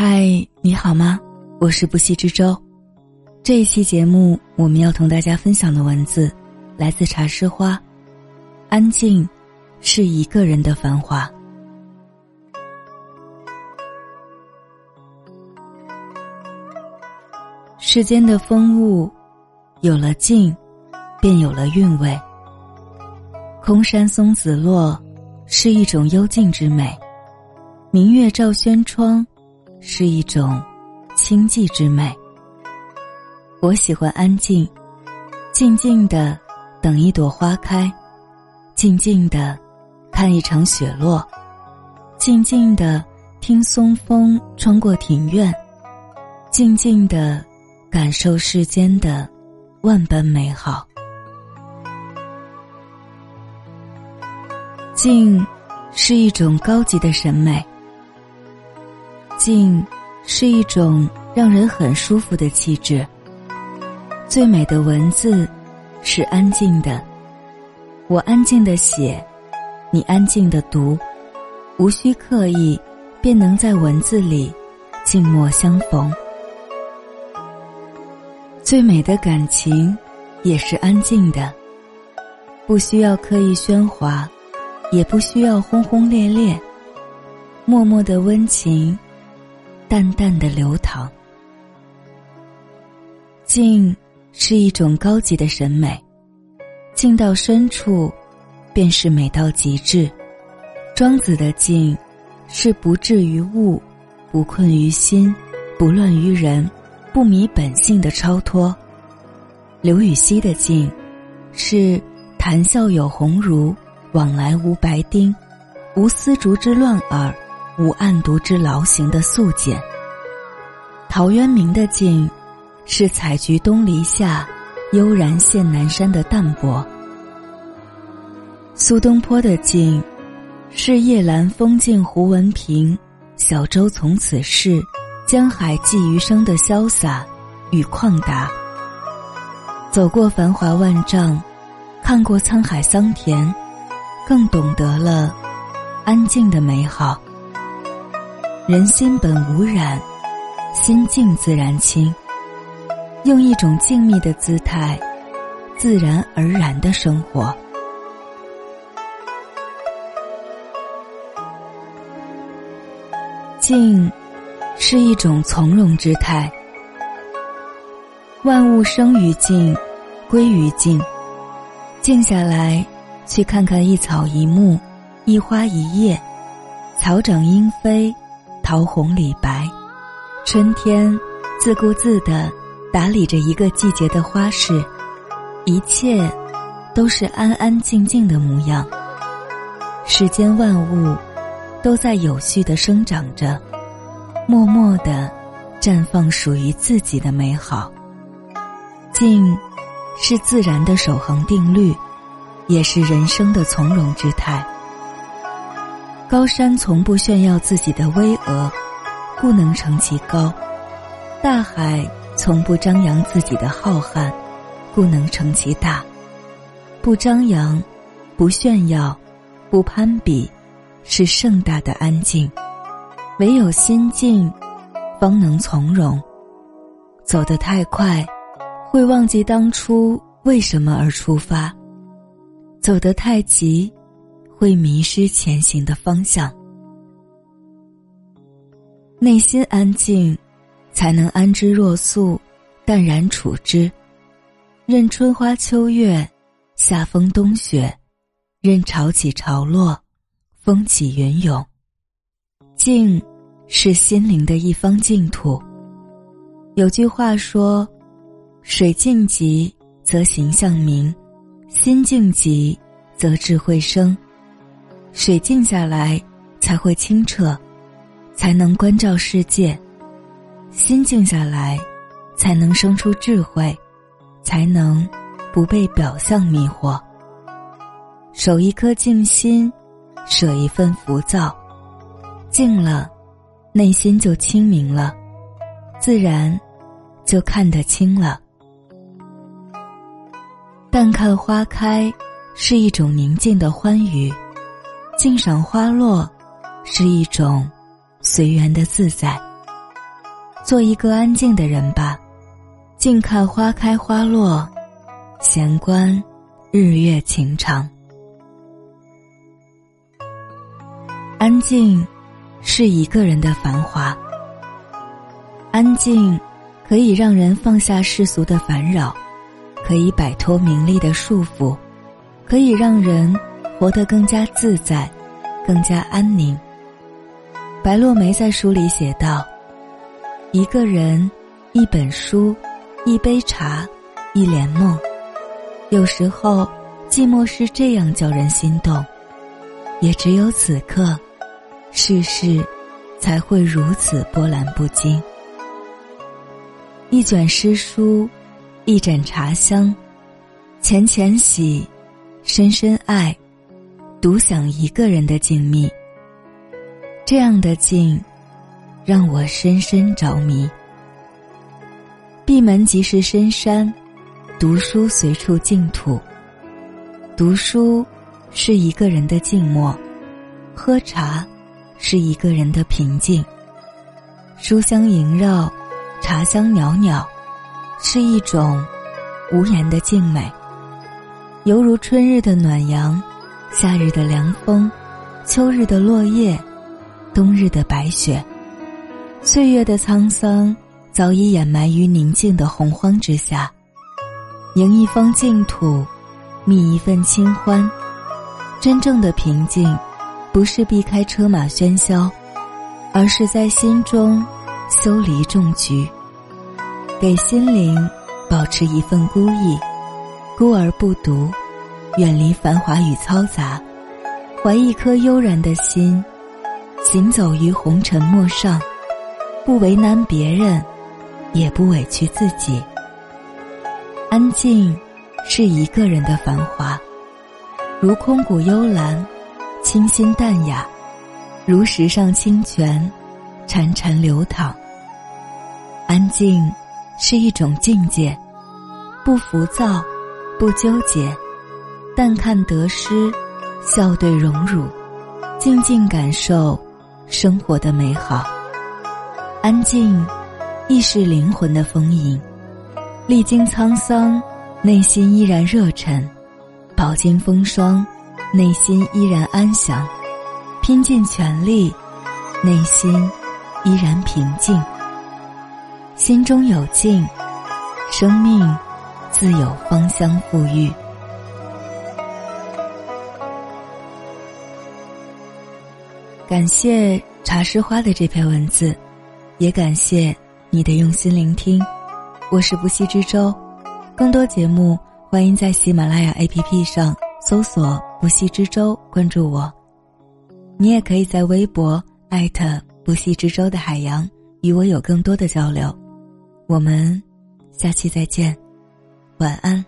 嗨，你好吗？我是不息之舟。这一期节目，我们要同大家分享的文字来自茶诗花。安静，是一个人的繁华。世间的风物，有了静，便有了韵味。空山松子落，是一种幽静之美；明月照轩窗，是一种清寂之美。我喜欢安静，静静的等一朵花开，静静的看一场雪落，静静的听松风穿过庭院，静静的。感受世间的万般美好，静是一种高级的审美。静是一种让人很舒服的气质。最美的文字是安静的，我安静的写，你安静的读，无需刻意，便能在文字里静默相逢。最美的感情，也是安静的，不需要刻意喧哗，也不需要轰轰烈烈，默默的温情，淡淡的流淌。静是一种高级的审美，静到深处，便是美到极致。庄子的静，是不至于物，不困于心，不乱于人。不迷本性的超脱，刘禹锡的静，是谈笑有鸿儒，往来无白丁，无丝竹之乱耳，无案牍之劳形的素简。陶渊明的静，是采菊东篱下，悠然见南山的淡泊。苏东坡的静，是夜阑风静胡文平，小舟从此逝。江海寄余生的潇洒与旷达，走过繁华万丈，看过沧海桑田，更懂得了安静的美好。人心本无染，心静自然清。用一种静谧的姿态，自然而然的生活。静。是一种从容之态。万物生于静，归于静。静下来，去看看一草一木，一花一叶，草长莺飞，桃红李白。春天自顾自地打理着一个季节的花事，一切都是安安静静的模样。世间万物都在有序地生长着。默默的绽放属于自己的美好。静，是自然的守恒定律，也是人生的从容之态。高山从不炫耀自己的巍峨，故能成其高；大海从不张扬自己的浩瀚，故能成其大。不张扬，不炫耀，不攀比，是盛大的安静。唯有心静，方能从容。走得太快，会忘记当初为什么而出发；走得太急，会迷失前行的方向。内心安静，才能安之若素，淡然处之。任春花秋月，夏风冬雪，任潮起潮落，风起云涌。静，是心灵的一方净土。有句话说：“水静极，则形象明；心静极，则智慧生。”水静下来，才会清澈，才能关照世界；心静下来，才能生出智慧，才能不被表象迷惑。守一颗静心，舍一份浮躁。静了，内心就清明了，自然就看得清了。淡看花开，是一种宁静的欢愉；静赏花落，是一种随缘的自在。做一个安静的人吧，静看花开花落，闲观日月情长。安静，是一个人的繁华。安静，可以让人放下世俗的烦扰，可以摆脱名利的束缚，可以让人活得更加自在，更加安宁。白落梅在书里写道：“一个人，一本书，一杯茶，一帘梦。有时候，寂寞是这样叫人心动，也只有此刻。”世事才会如此波澜不惊。一卷诗书，一盏茶香，浅浅喜，深深爱，独享一个人的静谧。这样的静，让我深深着迷。闭门即是深山，读书随处净土。读书是一个人的静默，喝茶。是一个人的平静。书香萦绕，茶香袅袅，是一种无言的静美。犹如春日的暖阳，夏日的凉风，秋日的落叶，冬日的白雪。岁月的沧桑早已掩埋于宁静的洪荒之下。迎一方净土，觅一份清欢。真正的平静。不是避开车马喧嚣，而是在心中修篱种菊，给心灵保持一份孤意，孤而不独，远离繁华与嘈杂，怀一颗悠然的心，行走于红尘陌上，不为难别人，也不委屈自己。安静，是一个人的繁华，如空谷幽兰。清新淡雅，如石上清泉，潺潺流淌。安静是一种境界，不浮躁，不纠结，淡看得失，笑对荣辱，静静感受生活的美好。安静，亦是灵魂的丰盈。历经沧桑，内心依然热忱；饱经风霜。内心依然安详，拼尽全力，内心依然平静。心中有静，生命自有芳香馥郁。感谢茶诗花的这篇文字，也感谢你的用心聆听。我是不息之舟，更多节目欢迎在喜马拉雅 APP 上。搜索“不息之舟”，关注我。你也可以在微博艾特“不息之舟”的海洋，与我有更多的交流。我们下期再见，晚安。